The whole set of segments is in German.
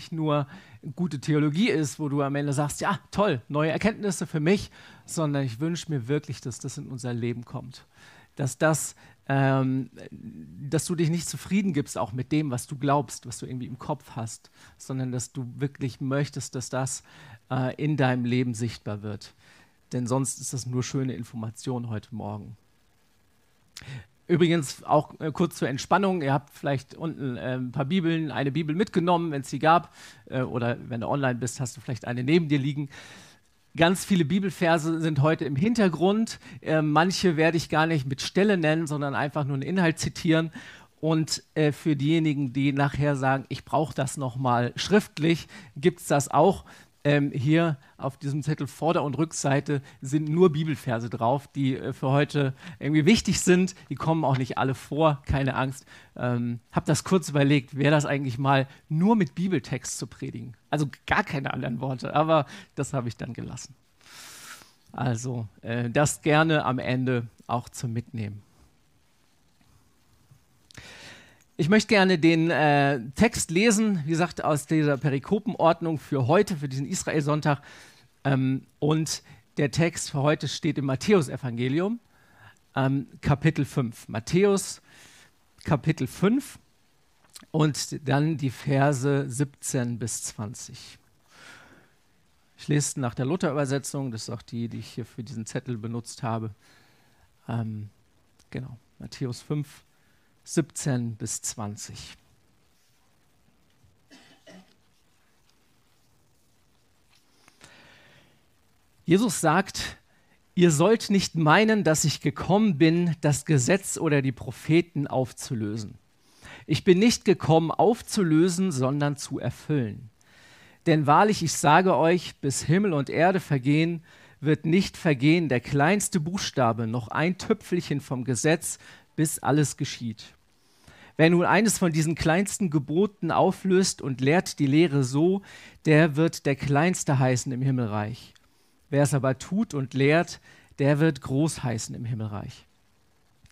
nicht nur gute Theologie ist, wo du am Ende sagst, ja, toll, neue Erkenntnisse für mich, sondern ich wünsche mir wirklich, dass das in unser Leben kommt. Dass das, ähm, dass du dich nicht zufrieden gibst auch mit dem, was du glaubst, was du irgendwie im Kopf hast, sondern dass du wirklich möchtest, dass das äh, in deinem Leben sichtbar wird. Denn sonst ist das nur schöne Information heute Morgen. Übrigens auch äh, kurz zur Entspannung. Ihr habt vielleicht unten äh, ein paar Bibeln, eine Bibel mitgenommen, wenn es sie gab. Äh, oder wenn du online bist, hast du vielleicht eine neben dir liegen. Ganz viele Bibelverse sind heute im Hintergrund. Äh, manche werde ich gar nicht mit Stelle nennen, sondern einfach nur einen Inhalt zitieren. Und äh, für diejenigen, die nachher sagen, ich brauche das nochmal schriftlich, gibt es das auch. Ähm, hier auf diesem Zettel Vorder- und Rückseite sind nur Bibelverse drauf, die äh, für heute irgendwie wichtig sind. Die kommen auch nicht alle vor, keine Angst. Ähm, hab das kurz überlegt, wäre das eigentlich mal nur mit Bibeltext zu predigen? Also gar keine anderen Worte, aber das habe ich dann gelassen. Also äh, das gerne am Ende auch zum Mitnehmen. Ich möchte gerne den äh, Text lesen, wie gesagt, aus dieser Perikopenordnung für heute, für diesen Israel-Sonntag. Ähm, und der Text für heute steht im Matthäusevangelium, ähm, Kapitel 5. Matthäus, Kapitel 5 und dann die Verse 17 bis 20. Ich lese nach der Luther-Übersetzung, das ist auch die, die ich hier für diesen Zettel benutzt habe. Ähm, genau, Matthäus 5, 17 bis 20. Jesus sagt, ihr sollt nicht meinen, dass ich gekommen bin, das Gesetz oder die Propheten aufzulösen. Ich bin nicht gekommen, aufzulösen, sondern zu erfüllen. Denn wahrlich, ich sage euch, bis Himmel und Erde vergehen, wird nicht vergehen der kleinste Buchstabe, noch ein Tüpfelchen vom Gesetz, bis alles geschieht. Wer nun eines von diesen kleinsten Geboten auflöst und lehrt die Lehre so, der wird der Kleinste heißen im Himmelreich. Wer es aber tut und lehrt, der wird groß heißen im Himmelreich.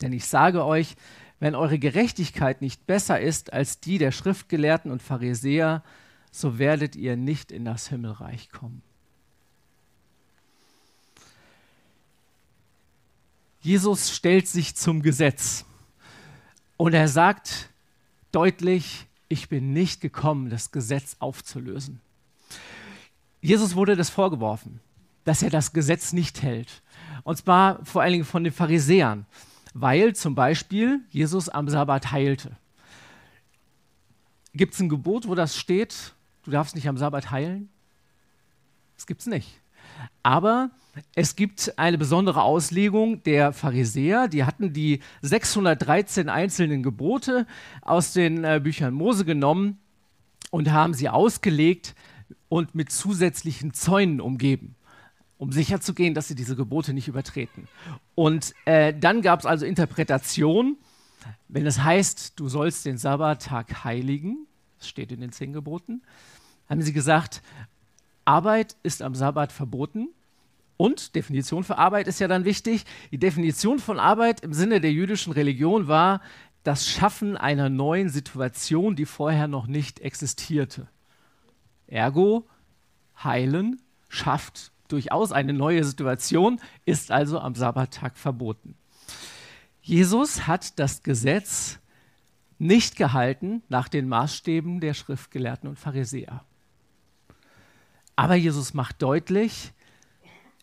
Denn ich sage euch, wenn eure Gerechtigkeit nicht besser ist als die der Schriftgelehrten und Pharisäer, so werdet ihr nicht in das Himmelreich kommen. Jesus stellt sich zum Gesetz. Und er sagt deutlich, ich bin nicht gekommen, das Gesetz aufzulösen. Jesus wurde das vorgeworfen, dass er das Gesetz nicht hält. Und zwar vor allen Dingen von den Pharisäern, weil zum Beispiel Jesus am Sabbat heilte. Gibt es ein Gebot, wo das steht, du darfst nicht am Sabbat heilen? Das gibt es nicht. Aber es gibt eine besondere Auslegung der Pharisäer. Die hatten die 613 einzelnen Gebote aus den äh, Büchern Mose genommen und haben sie ausgelegt und mit zusätzlichen Zäunen umgeben, um sicherzugehen, dass sie diese Gebote nicht übertreten. Und äh, dann gab es also Interpretation, wenn es heißt, du sollst den Sabbattag heiligen, das steht in den zehn Geboten, haben sie gesagt, Arbeit ist am Sabbat verboten. Und Definition für Arbeit ist ja dann wichtig. Die Definition von Arbeit im Sinne der jüdischen Religion war das Schaffen einer neuen Situation, die vorher noch nicht existierte. Ergo, heilen schafft durchaus eine neue Situation, ist also am Sabbattag verboten. Jesus hat das Gesetz nicht gehalten nach den Maßstäben der Schriftgelehrten und Pharisäer. Aber Jesus macht deutlich,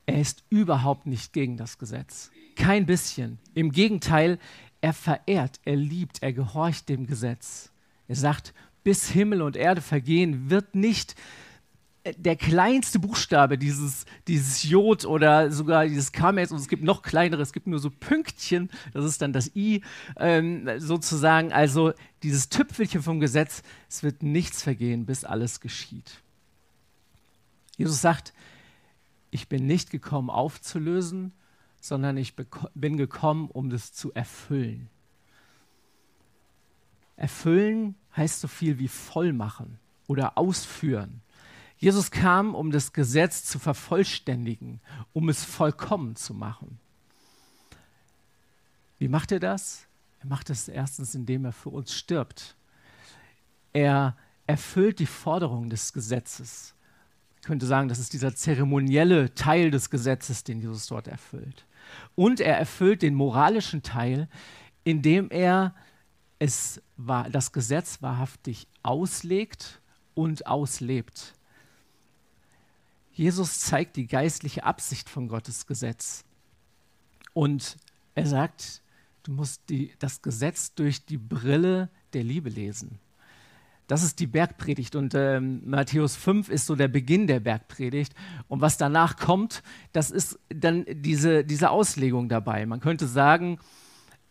er ist überhaupt nicht gegen das Gesetz. Kein bisschen. Im Gegenteil, er verehrt, er liebt, er gehorcht dem Gesetz. Er sagt, bis Himmel und Erde vergehen, wird nicht der kleinste Buchstabe, dieses, dieses Jod oder sogar dieses Kames, und es gibt noch kleinere, es gibt nur so Pünktchen, das ist dann das I, ähm, sozusagen. Also dieses Tüpfelchen vom Gesetz, es wird nichts vergehen, bis alles geschieht. Jesus sagt, ich bin nicht gekommen aufzulösen, sondern ich bin gekommen, um das zu erfüllen. Erfüllen heißt so viel wie vollmachen oder ausführen. Jesus kam, um das Gesetz zu vervollständigen, um es vollkommen zu machen. Wie macht er das? Er macht es erstens, indem er für uns stirbt. Er erfüllt die Forderung des Gesetzes. Ich könnte sagen, das ist dieser zeremonielle Teil des Gesetzes, den Jesus dort erfüllt. Und er erfüllt den moralischen Teil, indem er es war, das Gesetz wahrhaftig auslegt und auslebt. Jesus zeigt die geistliche Absicht von Gottes Gesetz. Und er sagt, du musst die, das Gesetz durch die Brille der Liebe lesen. Das ist die Bergpredigt und äh, Matthäus 5 ist so der Beginn der Bergpredigt. Und was danach kommt, das ist dann diese, diese Auslegung dabei. Man könnte sagen,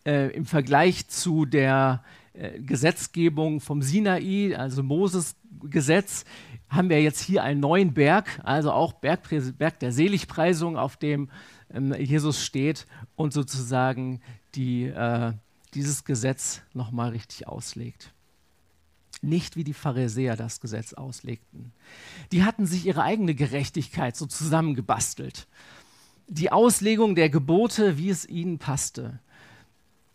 äh, im Vergleich zu der äh, Gesetzgebung vom Sinai, also Moses Gesetz, haben wir jetzt hier einen neuen Berg, also auch Berg, Berg der Seligpreisung, auf dem ähm, Jesus steht und sozusagen die, äh, dieses Gesetz nochmal richtig auslegt. Nicht wie die Pharisäer das Gesetz auslegten. Die hatten sich ihre eigene Gerechtigkeit so zusammengebastelt. Die Auslegung der Gebote, wie es ihnen passte.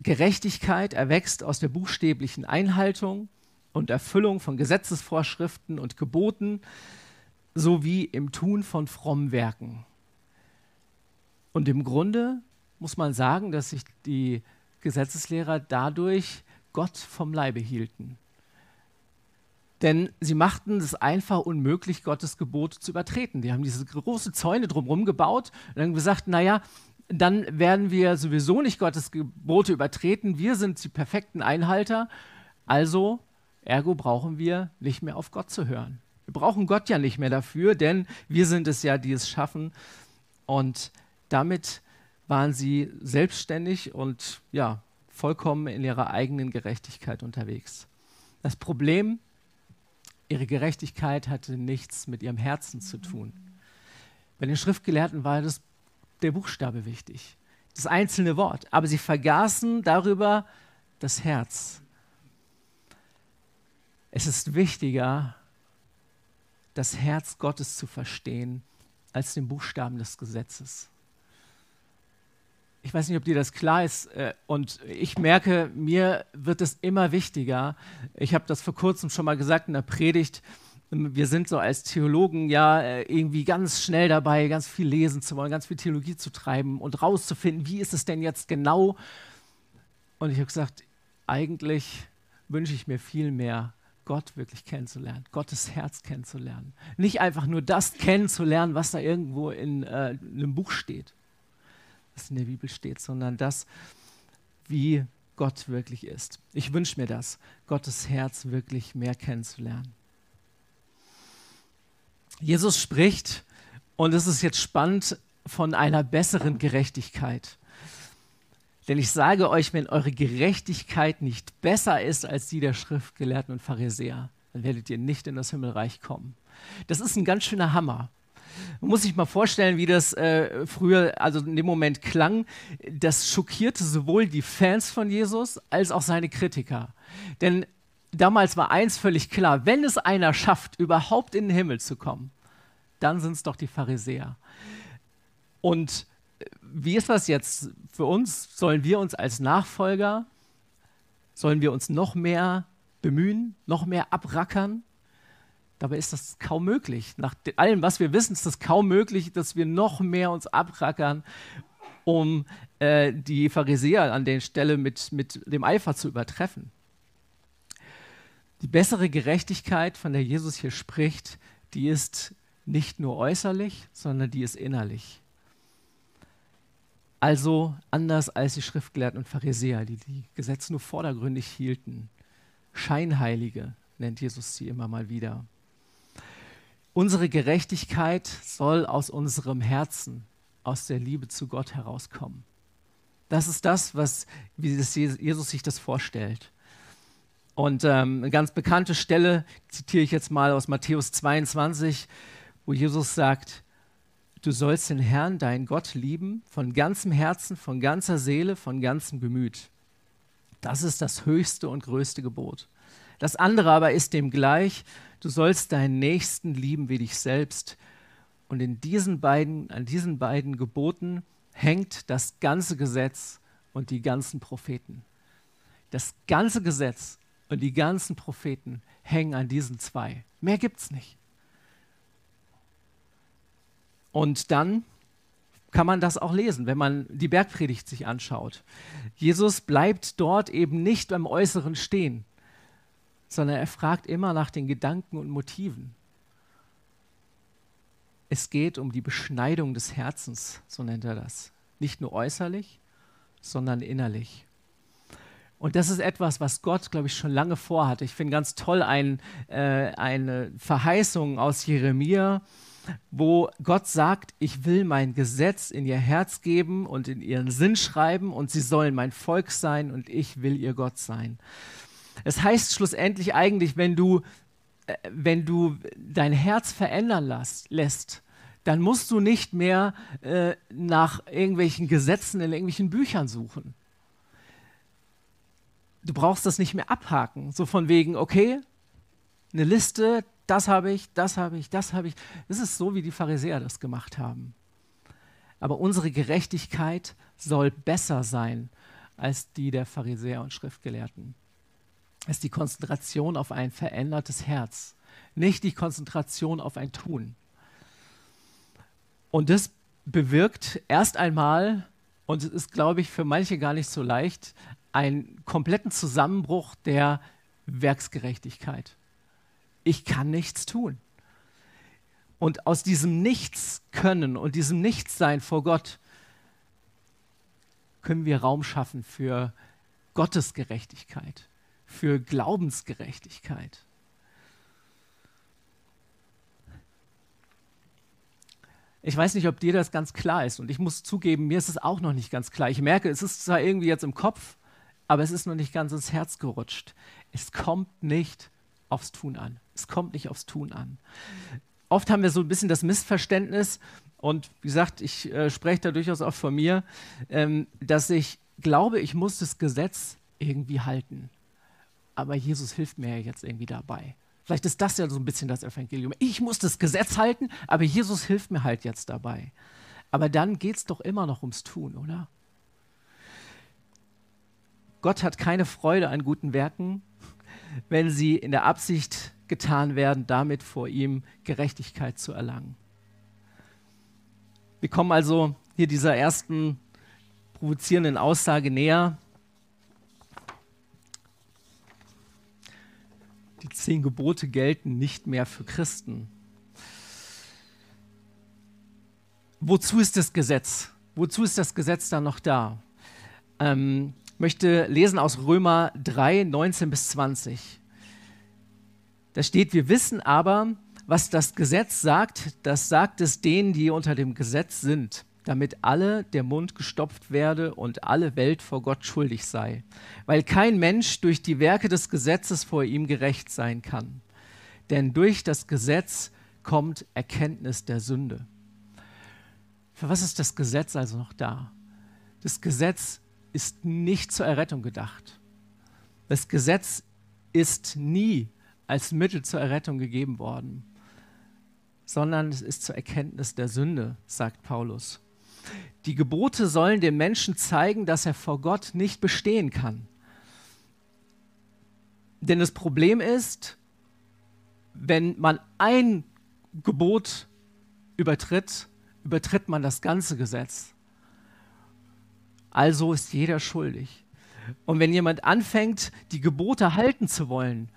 Gerechtigkeit erwächst aus der buchstäblichen Einhaltung und Erfüllung von Gesetzesvorschriften und Geboten sowie im Tun von frommen Werken. Und im Grunde muss man sagen, dass sich die Gesetzeslehrer dadurch Gott vom Leibe hielten. Denn sie machten es einfach unmöglich, Gottes Gebote zu übertreten. Die haben diese große Zäune drumherum gebaut und dann gesagt, naja, dann werden wir sowieso nicht Gottes Gebote übertreten. Wir sind die perfekten Einhalter. Also, ergo brauchen wir nicht mehr auf Gott zu hören. Wir brauchen Gott ja nicht mehr dafür, denn wir sind es ja, die es schaffen. Und damit waren sie selbstständig und ja, vollkommen in ihrer eigenen Gerechtigkeit unterwegs. Das Problem, ihre Gerechtigkeit hatte nichts mit ihrem Herzen zu tun. Bei den Schriftgelehrten war das der Buchstabe wichtig, das einzelne Wort. Aber sie vergaßen darüber das Herz. Es ist wichtiger, das Herz Gottes zu verstehen, als den Buchstaben des Gesetzes. Ich weiß nicht, ob dir das klar ist. Äh, und ich merke, mir wird es immer wichtiger. Ich habe das vor kurzem schon mal gesagt in der Predigt wir sind so als Theologen ja äh, irgendwie ganz schnell dabei, ganz viel lesen zu wollen, ganz viel Theologie zu treiben und rauszufinden, wie ist es denn jetzt genau. Und ich habe gesagt, eigentlich wünsche ich mir viel mehr, Gott wirklich kennenzulernen, Gottes Herz kennenzulernen. Nicht einfach nur das kennenzulernen, was da irgendwo in, äh, in einem Buch steht, was in der Bibel steht, sondern das, wie Gott wirklich ist. Ich wünsche mir das, Gottes Herz wirklich mehr kennenzulernen. Jesus spricht, und es ist jetzt spannend, von einer besseren Gerechtigkeit. Denn ich sage euch, wenn eure Gerechtigkeit nicht besser ist als die der Schriftgelehrten und Pharisäer, dann werdet ihr nicht in das Himmelreich kommen. Das ist ein ganz schöner Hammer. Man muss sich mal vorstellen, wie das äh, früher, also in dem Moment klang. Das schockierte sowohl die Fans von Jesus als auch seine Kritiker. Denn damals war eins völlig klar, wenn es einer schafft, überhaupt in den Himmel zu kommen, dann sind es doch die Pharisäer. Und äh, wie ist das jetzt für uns? Sollen wir uns als Nachfolger, sollen wir uns noch mehr bemühen, noch mehr abrackern? Dabei ist das kaum möglich. Nach allem, was wir wissen, ist das kaum möglich, dass wir noch mehr uns abrackern, um äh, die Pharisäer an der Stelle mit, mit dem Eifer zu übertreffen. Die bessere Gerechtigkeit, von der Jesus hier spricht, die ist nicht nur äußerlich, sondern die ist innerlich. Also anders als die Schriftgelehrten und Pharisäer, die die Gesetze nur vordergründig hielten. Scheinheilige nennt Jesus sie immer mal wieder. Unsere Gerechtigkeit soll aus unserem Herzen, aus der Liebe zu Gott herauskommen. Das ist das, was wie Jesus sich das vorstellt. Und ähm, eine ganz bekannte Stelle zitiere ich jetzt mal aus Matthäus 22, wo Jesus sagt, du sollst den Herrn, deinen Gott, lieben, von ganzem Herzen, von ganzer Seele, von ganzem Gemüt. Das ist das höchste und größte Gebot. Das andere aber ist dem gleich, du sollst deinen Nächsten lieben wie dich selbst. Und in diesen beiden, an diesen beiden Geboten hängt das ganze Gesetz und die ganzen Propheten. Das ganze Gesetz Und die ganzen Propheten hängen an diesen zwei. Mehr gibt es nicht. Und dann kann man das auch lesen, wenn man die Bergpredigt sich anschaut. Jesus bleibt dort eben nicht beim Äußeren stehen, sondern er fragt immer nach den Gedanken und Motiven. Es geht um die Beschneidung des Herzens, so nennt er das. Nicht nur äußerlich, sondern innerlich. Und das ist etwas, was Gott, glaube ich, schon lange vorhatte. Ich finde ganz toll ein, äh, eine Verheißung aus Jeremia, wo Gott sagt, ich will mein Gesetz in ihr Herz geben und in ihren Sinn schreiben und sie sollen mein Volk sein und ich will ihr Gott sein. Es heißt schlussendlich eigentlich, wenn du, äh, wenn du dein Herz verändern lässt, dann musst du nicht mehr äh, nach irgendwelchen Gesetzen in irgendwelchen Büchern suchen. Du brauchst das nicht mehr abhaken, so von wegen, okay, eine Liste, das habe ich, das habe ich, das habe ich. Das ist so, wie die Pharisäer das gemacht haben. Aber unsere Gerechtigkeit soll besser sein als die der Pharisäer und Schriftgelehrten. Ist die Konzentration auf ein verändertes Herz, nicht die Konzentration auf ein Tun. Und das bewirkt erst einmal, und es ist, glaube ich, für manche gar nicht so leicht, einen kompletten Zusammenbruch der Werksgerechtigkeit ich kann nichts tun. Und aus diesem Nichts können und diesem Nichtsein vor Gott können wir Raum schaffen für Gottes Gerechtigkeit, für Glaubensgerechtigkeit. Ich weiß nicht, ob dir das ganz klar ist. Und ich muss zugeben, mir ist es auch noch nicht ganz klar. Ich merke, es ist zwar irgendwie jetzt im Kopf, aber es ist noch nicht ganz ins Herz gerutscht. Es kommt nicht aufs Tun an. Es kommt nicht aufs Tun an. Oft haben wir so ein bisschen das Missverständnis, und wie gesagt, ich äh, spreche da durchaus auch von mir, ähm, dass ich glaube, ich muss das Gesetz irgendwie halten. Aber Jesus hilft mir ja jetzt irgendwie dabei. Vielleicht ist das ja so ein bisschen das Evangelium. Ich muss das Gesetz halten, aber Jesus hilft mir halt jetzt dabei. Aber dann geht es doch immer noch ums Tun, oder? Gott hat keine Freude an guten Werken, wenn sie in der Absicht getan werden, damit vor ihm Gerechtigkeit zu erlangen. Wir kommen also hier dieser ersten provozierenden Aussage näher. Die zehn Gebote gelten nicht mehr für Christen. Wozu ist das Gesetz? Wozu ist das Gesetz dann noch da? Ähm, möchte lesen aus Römer 3, 19 bis 20. Da steht, wir wissen aber, was das Gesetz sagt, das sagt es denen, die unter dem Gesetz sind, damit alle der Mund gestopft werde und alle Welt vor Gott schuldig sei, weil kein Mensch durch die Werke des Gesetzes vor ihm gerecht sein kann. Denn durch das Gesetz kommt Erkenntnis der Sünde. Für was ist das Gesetz also noch da? Das Gesetz ist nicht zur Errettung gedacht. Das Gesetz ist nie als Mittel zur Errettung gegeben worden, sondern es ist zur Erkenntnis der Sünde, sagt Paulus. Die Gebote sollen dem Menschen zeigen, dass er vor Gott nicht bestehen kann. Denn das Problem ist, wenn man ein Gebot übertritt, übertritt man das ganze Gesetz. Also ist jeder schuldig. Und wenn jemand anfängt, die Gebote halten zu wollen,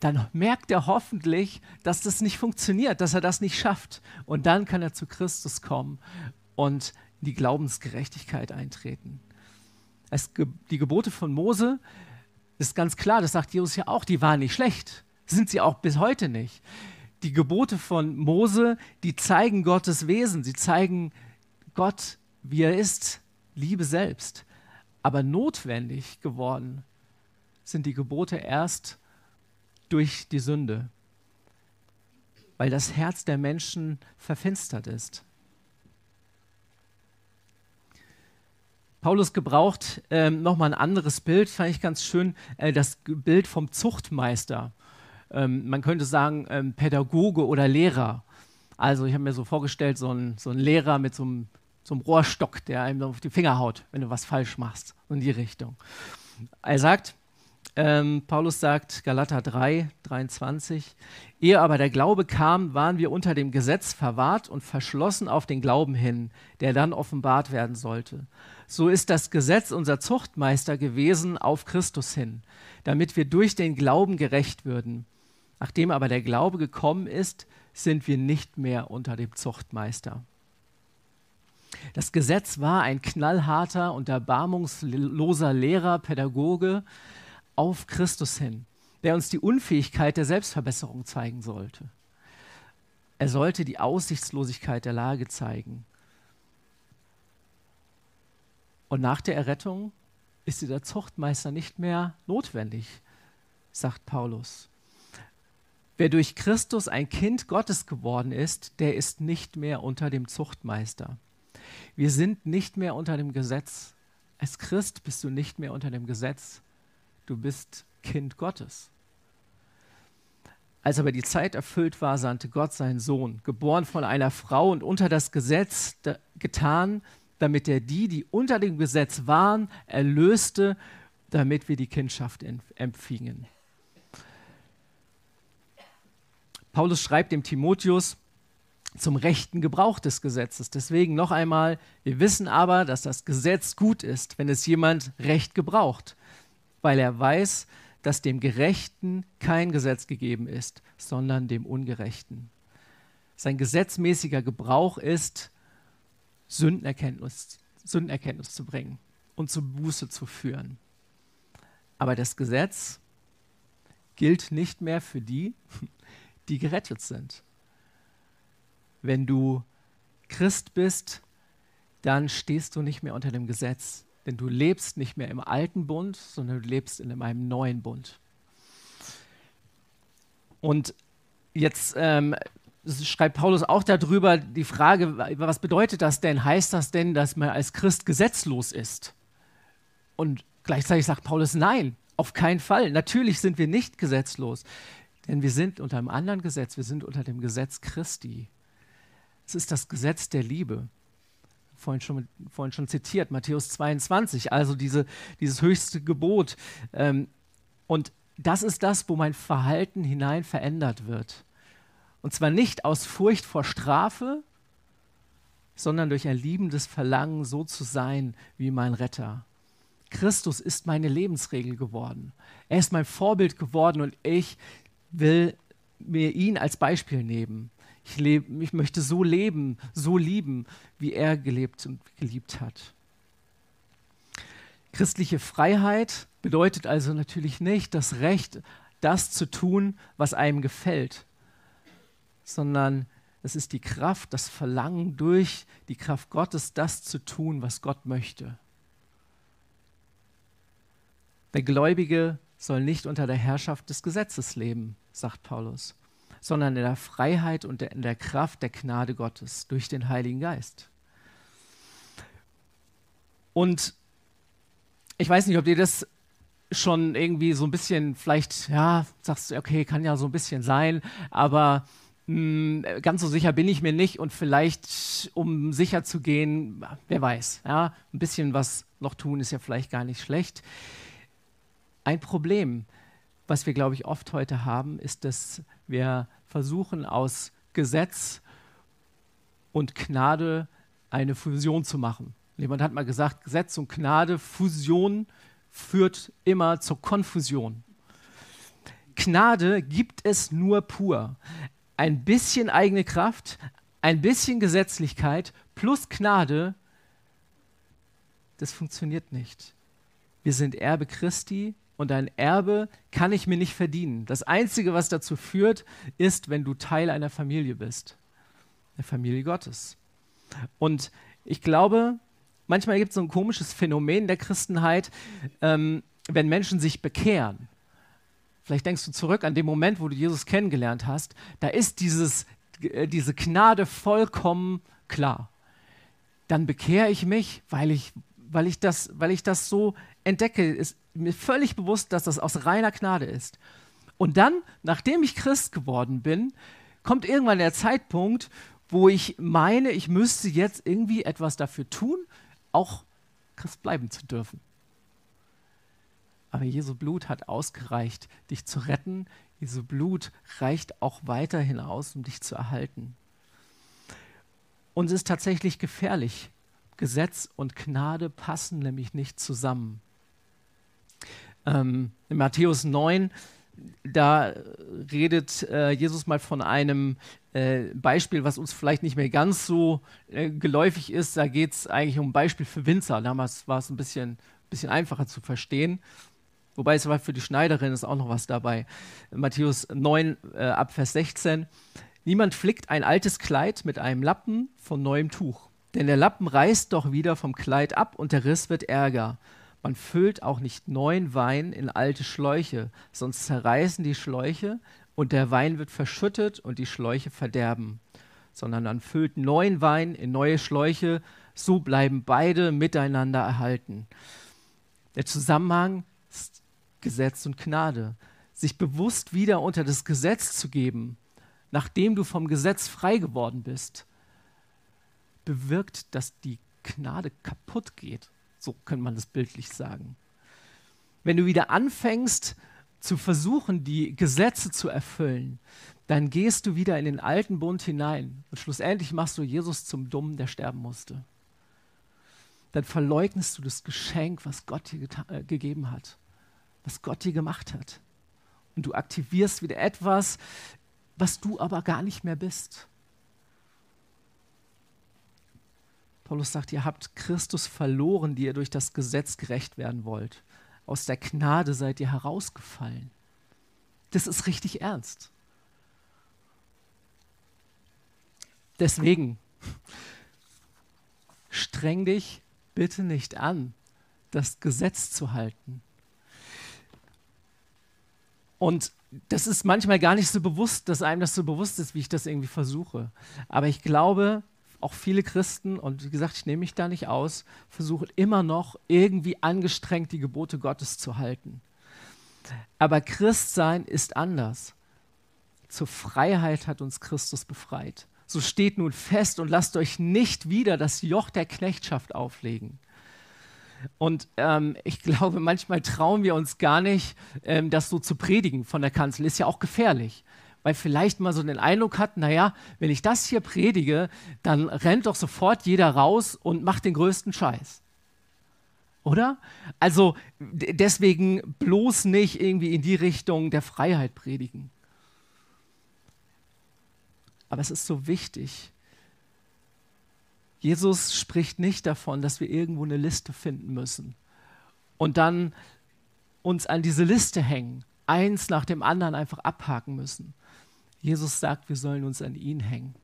dann merkt er hoffentlich, dass das nicht funktioniert, dass er das nicht schafft. Und dann kann er zu Christus kommen und in die Glaubensgerechtigkeit eintreten. Es, die Gebote von Mose ist ganz klar, das sagt Jesus ja auch, die waren nicht schlecht. Sind sie auch bis heute nicht. Die Gebote von Mose, die zeigen Gottes Wesen, sie zeigen Gott, wie er ist, Liebe selbst. Aber notwendig geworden sind die Gebote erst durch die Sünde, weil das Herz der Menschen verfinstert ist. Paulus gebraucht ähm, nochmal ein anderes Bild, fand ich ganz schön, äh, das Bild vom Zuchtmeister. Ähm, man könnte sagen ähm, Pädagoge oder Lehrer. Also ich habe mir so vorgestellt, so ein, so ein Lehrer mit so einem so einem Rohrstock, der einem auf die Finger haut, wenn du was falsch machst, in die Richtung. Er sagt, Ähm, Paulus sagt, Galater 3, 23, Ehe aber der Glaube kam, waren wir unter dem Gesetz verwahrt und verschlossen auf den Glauben hin, der dann offenbart werden sollte. So ist das Gesetz unser Zuchtmeister gewesen auf Christus hin, damit wir durch den Glauben gerecht würden. Nachdem aber der Glaube gekommen ist, sind wir nicht mehr unter dem Zuchtmeister. Das Gesetz war ein knallharter und erbarmungsloser Lehrer, Pädagoge auf Christus hin, der uns die Unfähigkeit der Selbstverbesserung zeigen sollte. Er sollte die Aussichtslosigkeit der Lage zeigen. Und nach der Errettung ist dieser Zuchtmeister nicht mehr notwendig, sagt Paulus. Wer durch Christus ein Kind Gottes geworden ist, der ist nicht mehr unter dem Zuchtmeister. Wir sind nicht mehr unter dem Gesetz. Als Christ bist du nicht mehr unter dem Gesetz. Du bist Kind Gottes. Als aber die Zeit erfüllt war, sandte Gott seinen Sohn, geboren von einer Frau und unter das Gesetz getan, damit er die, die unter dem Gesetz waren, erlöste, damit wir die Kindschaft empfingen. Paulus schreibt dem Timotheus, zum rechten Gebrauch des Gesetzes. Deswegen noch einmal, wir wissen aber, dass das Gesetz gut ist, wenn es jemand recht gebraucht, weil er weiß, dass dem Gerechten kein Gesetz gegeben ist, sondern dem Ungerechten. Sein gesetzmäßiger Gebrauch ist, Sündenerkenntnis, Sündenerkenntnis zu bringen und zu Buße zu führen. Aber das Gesetz gilt nicht mehr für die, die gerettet sind wenn du Christ bist, dann stehst du nicht mehr unter dem Gesetz, denn du lebst nicht mehr im alten Bund, sondern du lebst in einem neuen Bund. Und jetzt ähm, schreibt Paulus auch darüber die Frage, was bedeutet das denn? Heißt das denn, dass man als Christ gesetzlos ist? Und gleichzeitig sagt Paulus, nein, auf keinen Fall. Natürlich sind wir nicht gesetzlos, denn wir sind unter einem anderen Gesetz, wir sind unter dem Gesetz Christi. Es ist das Gesetz der Liebe. Vorhin schon, vorhin schon zitiert, Matthäus 22, also diese, dieses höchste Gebot. Ähm, und das ist das, wo mein Verhalten hinein verändert wird. Und zwar nicht aus Furcht vor Strafe, sondern durch ein liebendes Verlangen, so zu sein wie mein Retter. Christus ist meine Lebensregel geworden. Er ist mein Vorbild geworden und ich will mir ihn als Beispiel nehmen. Ich, lebe, ich möchte so leben, so lieben, wie er gelebt und geliebt hat. Christliche Freiheit bedeutet also natürlich nicht das Recht, das zu tun, was einem gefällt, sondern es ist die Kraft, das Verlangen durch die Kraft Gottes, das zu tun, was Gott möchte. Der Gläubige soll nicht unter der Herrschaft des Gesetzes leben, sagt Paulus sondern in der Freiheit und in der Kraft der Gnade Gottes durch den Heiligen Geist. Und ich weiß nicht, ob dir das schon irgendwie so ein bisschen, vielleicht, ja, sagst du, okay, kann ja so ein bisschen sein, aber hm, ganz so sicher bin ich mir nicht und vielleicht, um sicher zu gehen, wer weiß, ja, ein bisschen was noch tun ist ja vielleicht gar nicht schlecht. Ein Problem, was wir, glaube ich, oft heute haben, ist, dass wir versuchen, aus Gesetz und Gnade eine Fusion zu machen. Jemand hat mal gesagt, Gesetz und Gnade, Fusion führt immer zur Konfusion. Gnade gibt es nur pur. Ein bisschen eigene Kraft, ein bisschen Gesetzlichkeit plus Gnade, das funktioniert nicht. Wir sind Erbe Christi und ein Erbe kann ich mir nicht verdienen. Das Einzige, was dazu führt, ist, wenn du Teil einer Familie bist, der Familie Gottes. Und ich glaube, manchmal gibt es so ein komisches Phänomen der Christenheit, ähm, wenn Menschen sich bekehren. Vielleicht denkst du zurück an den Moment, wo du Jesus kennengelernt hast. Da ist dieses, äh, diese Gnade vollkommen klar. Dann bekehre ich mich, weil ich, weil ich, das, weil ich das so entdecke. Ist, mir völlig bewusst, dass das aus reiner Gnade ist. Und dann, nachdem ich Christ geworden bin, kommt irgendwann der Zeitpunkt, wo ich meine, ich müsste jetzt irgendwie etwas dafür tun, auch Christ bleiben zu dürfen. Aber Jesu Blut hat ausgereicht, dich zu retten. Jesu Blut reicht auch weiterhin aus, um dich zu erhalten. Und es ist tatsächlich gefährlich. Gesetz und Gnade passen nämlich nicht zusammen. Ähm, in Matthäus 9, da redet äh, Jesus mal von einem äh, Beispiel, was uns vielleicht nicht mehr ganz so äh, geläufig ist. Da geht es eigentlich um ein Beispiel für Winzer. Damals war es ein bisschen, bisschen einfacher zu verstehen. Wobei es war für die Schneiderin ist auch noch was dabei. Matthäus 9 äh, ab Vers 16. Niemand flickt ein altes Kleid mit einem Lappen von neuem Tuch. Denn der Lappen reißt doch wieder vom Kleid ab und der Riss wird ärger. Man füllt auch nicht neuen Wein in alte Schläuche, sonst zerreißen die Schläuche und der Wein wird verschüttet und die Schläuche verderben. Sondern man füllt neuen Wein in neue Schläuche, so bleiben beide miteinander erhalten. Der Zusammenhang Gesetz und Gnade. Sich bewusst wieder unter das Gesetz zu geben, nachdem du vom Gesetz frei geworden bist, bewirkt, dass die Gnade kaputt geht. So könnte man das bildlich sagen. Wenn du wieder anfängst zu versuchen, die Gesetze zu erfüllen, dann gehst du wieder in den alten Bund hinein und schlussendlich machst du Jesus zum Dummen, der sterben musste. Dann verleugnest du das Geschenk, was Gott dir äh, gegeben hat, was Gott dir gemacht hat. Und du aktivierst wieder etwas, was du aber gar nicht mehr bist. Paulus sagt, ihr habt Christus verloren, die ihr durch das Gesetz gerecht werden wollt. Aus der Gnade seid ihr herausgefallen. Das ist richtig ernst. Deswegen, streng dich bitte nicht an, das Gesetz zu halten. Und das ist manchmal gar nicht so bewusst, dass einem das so bewusst ist, wie ich das irgendwie versuche. Aber ich glaube, auch viele Christen, und wie gesagt, ich nehme mich da nicht aus, versuchen immer noch irgendwie angestrengt die Gebote Gottes zu halten. Aber Christsein ist anders. Zur Freiheit hat uns Christus befreit. So steht nun fest und lasst euch nicht wieder das Joch der Knechtschaft auflegen. Und ähm, ich glaube, manchmal trauen wir uns gar nicht, ähm, das so zu predigen von der Kanzel. Ist ja auch gefährlich weil vielleicht mal so den Eindruck hat, naja, wenn ich das hier predige, dann rennt doch sofort jeder raus und macht den größten Scheiß. Oder? Also deswegen bloß nicht irgendwie in die Richtung der Freiheit predigen. Aber es ist so wichtig. Jesus spricht nicht davon, dass wir irgendwo eine Liste finden müssen und dann uns an diese Liste hängen, eins nach dem anderen einfach abhaken müssen, Jesus sagt, wir sollen uns an ihn hängen.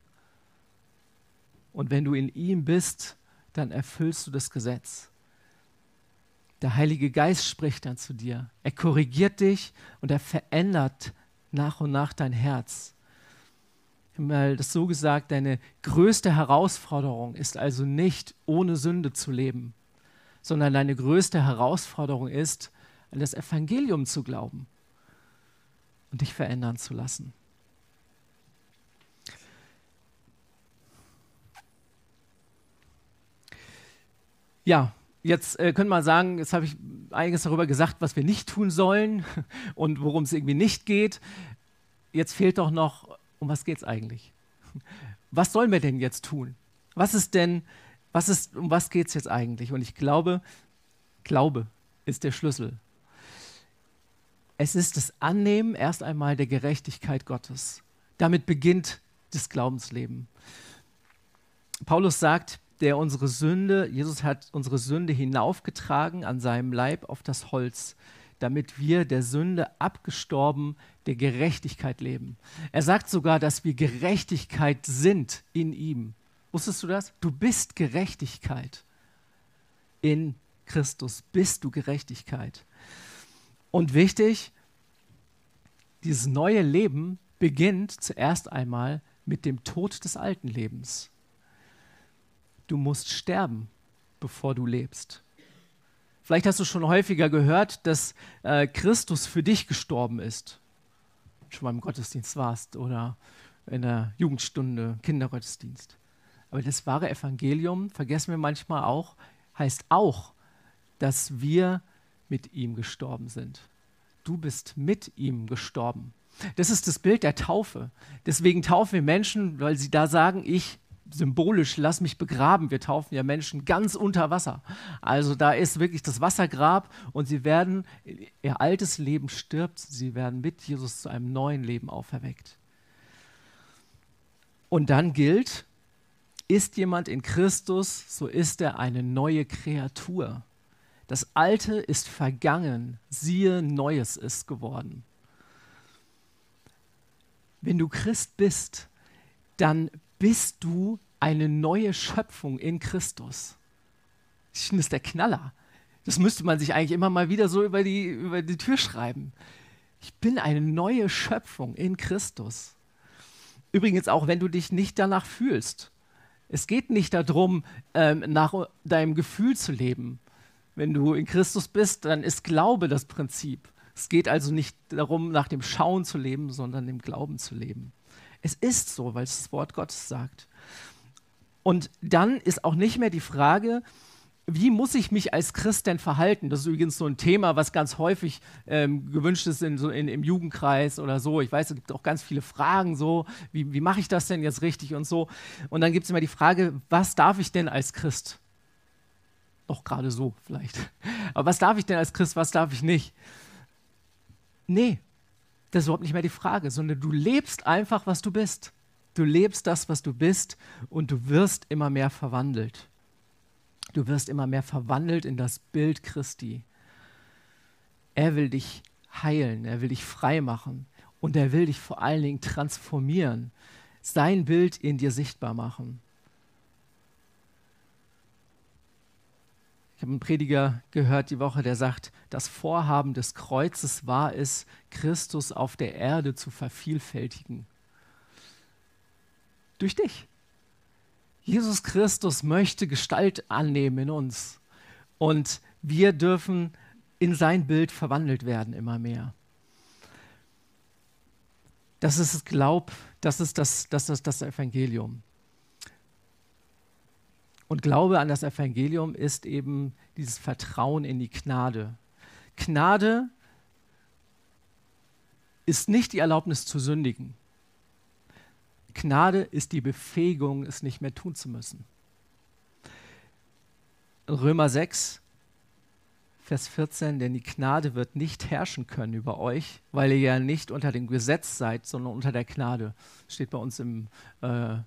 Und wenn du in ihm bist, dann erfüllst du das Gesetz. Der Heilige Geist spricht dann zu dir. Er korrigiert dich und er verändert nach und nach dein Herz. Mal das so gesagt, deine größte Herausforderung ist also nicht ohne Sünde zu leben, sondern deine größte Herausforderung ist, an das Evangelium zu glauben und dich verändern zu lassen. Ja, jetzt äh, könnte man sagen, jetzt habe ich einiges darüber gesagt, was wir nicht tun sollen und worum es irgendwie nicht geht. Jetzt fehlt doch noch, um was geht es eigentlich? Was sollen wir denn jetzt tun? Was ist denn, was ist, um was geht es jetzt eigentlich? Und ich glaube, Glaube ist der Schlüssel. Es ist das Annehmen erst einmal der Gerechtigkeit Gottes. Damit beginnt das Glaubensleben. Paulus sagt, der unsere Sünde, Jesus hat unsere Sünde hinaufgetragen an seinem Leib auf das Holz, damit wir der Sünde abgestorben der Gerechtigkeit leben. Er sagt sogar, dass wir Gerechtigkeit sind in ihm. Wusstest du das? Du bist Gerechtigkeit. In Christus bist du Gerechtigkeit. Und wichtig, dieses neue Leben beginnt zuerst einmal mit dem Tod des alten Lebens du musst sterben, bevor du lebst. Vielleicht hast du schon häufiger gehört, dass äh, Christus für dich gestorben ist. Schon mal im Gottesdienst warst oder in der Jugendstunde, Kindergottesdienst. Aber das wahre Evangelium, vergessen wir manchmal auch, heißt auch, dass wir mit ihm gestorben sind. Du bist mit ihm gestorben. Das ist das Bild der Taufe. Deswegen taufen wir Menschen, weil sie da sagen, ich symbolisch, lass mich begraben. Wir taufen ja Menschen ganz unter Wasser. Also da ist wirklich das Wassergrab und sie werden, ihr altes Leben stirbt, sie werden mit Jesus zu einem neuen Leben auferweckt. Und dann gilt, ist jemand in Christus, so ist er eine neue Kreatur. Das Alte ist vergangen, siehe, Neues ist geworden. Wenn du Christ bist, dann bist du eine neue Schöpfung in Christus. Ich finde, das ist der Knaller. Das müsste man sich eigentlich immer mal wieder so über die, über die Tür schreiben. Ich bin eine neue Schöpfung in Christus. Übrigens auch, wenn du dich nicht danach fühlst. Es geht nicht darum, ähm, nach deinem Gefühl zu leben. Wenn du in Christus bist, dann ist Glaube das Prinzip. Es geht also nicht darum, nach dem Schauen zu leben, sondern im Glauben zu leben. Es ist so, weil es das Wort Gottes sagt. Und dann ist auch nicht mehr die Frage, wie muss ich mich als Christ denn verhalten? Das ist übrigens so ein Thema, was ganz häufig ähm, gewünscht ist in, so in, im Jugendkreis oder so. Ich weiß, es gibt auch ganz viele Fragen so, wie, wie mache ich das denn jetzt richtig und so. Und dann gibt es immer die Frage, was darf ich denn als Christ? Doch gerade so vielleicht. Aber was darf ich denn als Christ, was darf ich nicht? Nee, das ist überhaupt nicht mehr die Frage, sondern du lebst einfach, was du bist. Du lebst das, was du bist und du wirst immer mehr verwandelt. Du wirst immer mehr verwandelt in das Bild Christi. Er will dich heilen, er will dich frei machen und er will dich vor allen Dingen transformieren, sein Bild in dir sichtbar machen. Ich habe einen Prediger gehört die Woche, der sagt, das Vorhaben des Kreuzes war es, Christus auf der Erde zu vervielfältigen. Durch dich. Jesus Christus möchte Gestalt annehmen in uns. Und wir dürfen in sein Bild verwandelt werden immer mehr. Das ist Glaub, das ist das, das, ist das Evangelium. Und Glaube an das Evangelium ist eben dieses Vertrauen in die Gnade. Gnade ist nicht die Erlaubnis zu sündigen. Gnade ist die Befähigung, es nicht mehr tun zu müssen. Römer 6, Vers 14, denn die Gnade wird nicht herrschen können über euch, weil ihr ja nicht unter dem Gesetz seid, sondern unter der Gnade. Steht bei uns im äh,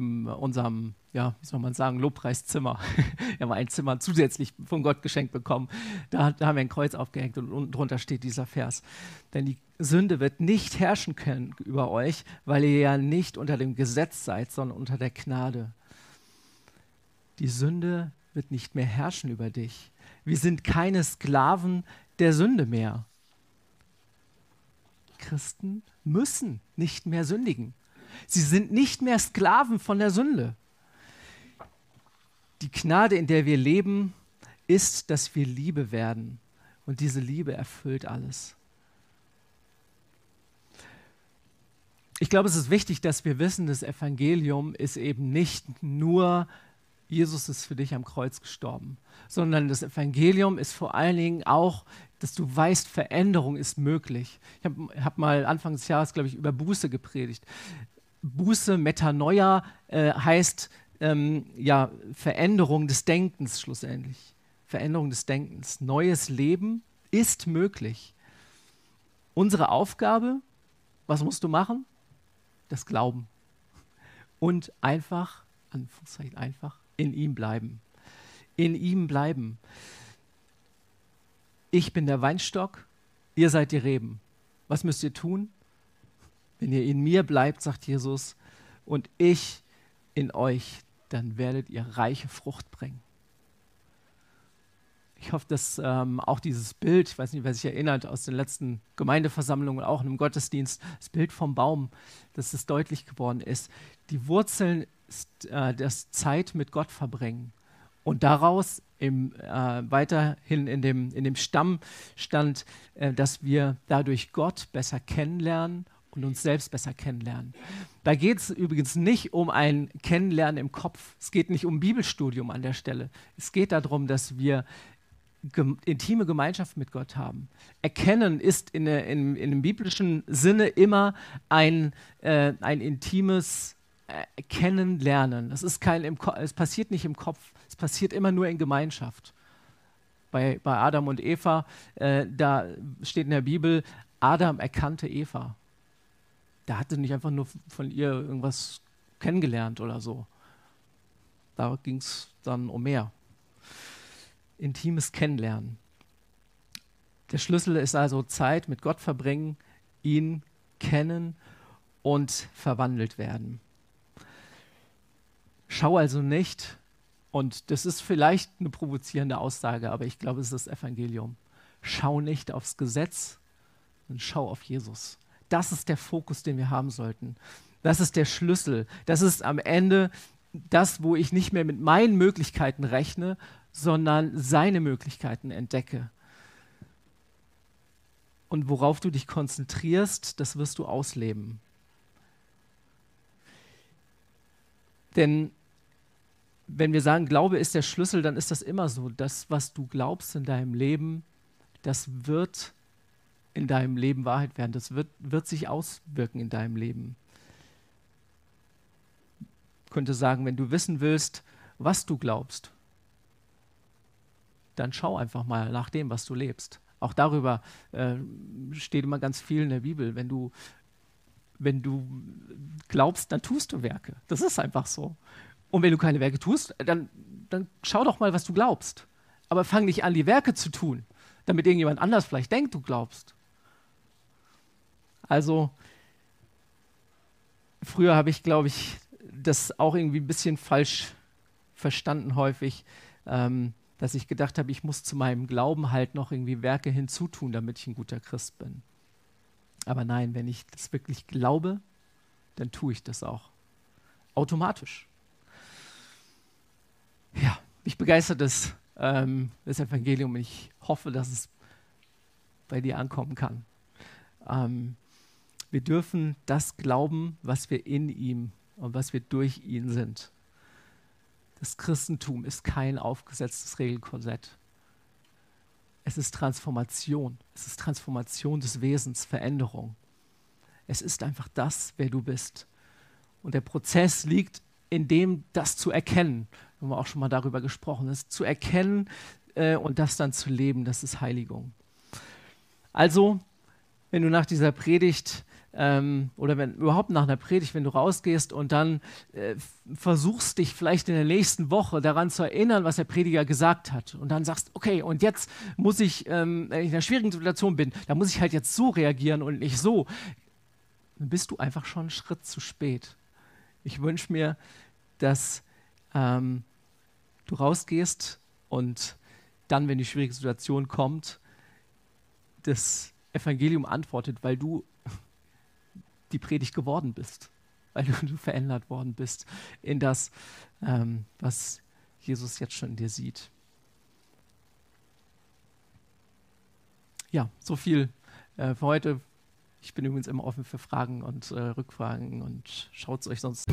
in unserem, ja, wie soll man sagen, Lobpreiszimmer. wir haben ein Zimmer zusätzlich von Gott geschenkt bekommen. Da, da haben wir ein Kreuz aufgehängt und unten drunter steht dieser Vers. Denn die Sünde wird nicht herrschen können über euch, weil ihr ja nicht unter dem Gesetz seid, sondern unter der Gnade. Die Sünde wird nicht mehr herrschen über dich. Wir sind keine Sklaven der Sünde mehr. Christen müssen nicht mehr sündigen. Sie sind nicht mehr Sklaven von der Sünde. Die Gnade, in der wir leben, ist, dass wir Liebe werden. Und diese Liebe erfüllt alles. Ich glaube, es ist wichtig, dass wir wissen, das Evangelium ist eben nicht nur, Jesus ist für dich am Kreuz gestorben, sondern das Evangelium ist vor allen Dingen auch, dass du weißt, Veränderung ist möglich. Ich habe hab mal Anfang des Jahres, glaube ich, über Buße gepredigt. Buße, Metanoia äh, heißt ähm, ja Veränderung des Denkens schlussendlich. Veränderung des Denkens. Neues Leben ist möglich. Unsere Aufgabe, was musst du machen? Das Glauben. Und einfach, Anführungszeichen einfach, in ihm bleiben. In ihm bleiben. Ich bin der Weinstock, ihr seid die Reben. Was müsst ihr tun? Wenn ihr in mir bleibt, sagt Jesus, und ich in euch, dann werdet ihr reiche Frucht bringen. Ich hoffe, dass ähm, auch dieses Bild, ich weiß nicht, wer sich erinnert, aus den letzten Gemeindeversammlungen, auch im Gottesdienst, das Bild vom Baum, dass es deutlich geworden ist. Die Wurzeln ist äh, das Zeit mit Gott verbringen. Und daraus im, äh, weiterhin in dem, in dem Stamm stand, äh, dass wir dadurch Gott besser kennenlernen und uns selbst besser kennenlernen. Da geht es übrigens nicht um ein Kennenlernen im Kopf. Es geht nicht um Bibelstudium an der Stelle. Es geht darum, dass wir gem intime Gemeinschaft mit Gott haben. Erkennen ist in, in, in dem biblischen Sinne immer ein, äh, ein intimes äh, Kennenlernen. Es, ist kein im es passiert nicht im Kopf, es passiert immer nur in Gemeinschaft. Bei, bei Adam und Eva, äh, da steht in der Bibel, Adam erkannte Eva. Da hatte nicht einfach nur von ihr irgendwas kennengelernt oder so. Da ging es dann um mehr intimes Kennenlernen. Der Schlüssel ist also Zeit mit Gott verbringen, ihn kennen und verwandelt werden. Schau also nicht, und das ist vielleicht eine provozierende Aussage, aber ich glaube, es ist das Evangelium. Schau nicht aufs Gesetz, sondern schau auf Jesus. Das ist der Fokus, den wir haben sollten. Das ist der Schlüssel. Das ist am Ende das, wo ich nicht mehr mit meinen Möglichkeiten rechne, sondern seine Möglichkeiten entdecke. Und worauf du dich konzentrierst, das wirst du ausleben. Denn wenn wir sagen, Glaube ist der Schlüssel, dann ist das immer so. Das, was du glaubst in deinem Leben, das wird in deinem Leben Wahrheit werden. Das wird, wird sich auswirken in deinem Leben. Ich könnte sagen, wenn du wissen willst, was du glaubst, dann schau einfach mal nach dem, was du lebst. Auch darüber äh, steht immer ganz viel in der Bibel. Wenn du, wenn du glaubst, dann tust du Werke. Das ist einfach so. Und wenn du keine Werke tust, dann, dann schau doch mal, was du glaubst. Aber fang nicht an, die Werke zu tun, damit irgendjemand anders vielleicht denkt, du glaubst. Also, früher habe ich, glaube ich, das auch irgendwie ein bisschen falsch verstanden häufig. Ähm, dass ich gedacht habe, ich muss zu meinem Glauben halt noch irgendwie Werke hinzutun, damit ich ein guter Christ bin. Aber nein, wenn ich das wirklich glaube, dann tue ich das auch. Automatisch. Ja, mich begeistert das, ähm, das Evangelium und ich hoffe, dass es bei dir ankommen kann. Ähm, wir dürfen das glauben, was wir in ihm und was wir durch ihn sind. Das Christentum ist kein aufgesetztes Regelkorsett. Es ist Transformation. Es ist Transformation des Wesens, Veränderung. Es ist einfach das, wer du bist. Und der Prozess liegt in dem, das zu erkennen. Wir haben auch schon mal darüber gesprochen, das zu erkennen äh, und das dann zu leben, das ist Heiligung. Also, wenn du nach dieser Predigt ähm, oder wenn überhaupt nach einer Predigt, wenn du rausgehst und dann äh, versuchst dich vielleicht in der nächsten Woche daran zu erinnern, was der Prediger gesagt hat und dann sagst, okay, und jetzt muss ich, ähm, wenn ich in einer schwierigen Situation bin, da muss ich halt jetzt so reagieren und nicht so, dann bist du einfach schon einen Schritt zu spät. Ich wünsche mir, dass ähm, du rausgehst und dann, wenn die schwierige Situation kommt, das Evangelium antwortet, weil du die Predigt geworden bist, weil du, verändert worden bist in das, ähm, was Jesus jetzt schon in dir sieht. Ja, so viel äh, für heute. Ich bin übrigens immer offen für Fragen und äh, Rückfragen und schaut es euch sonst.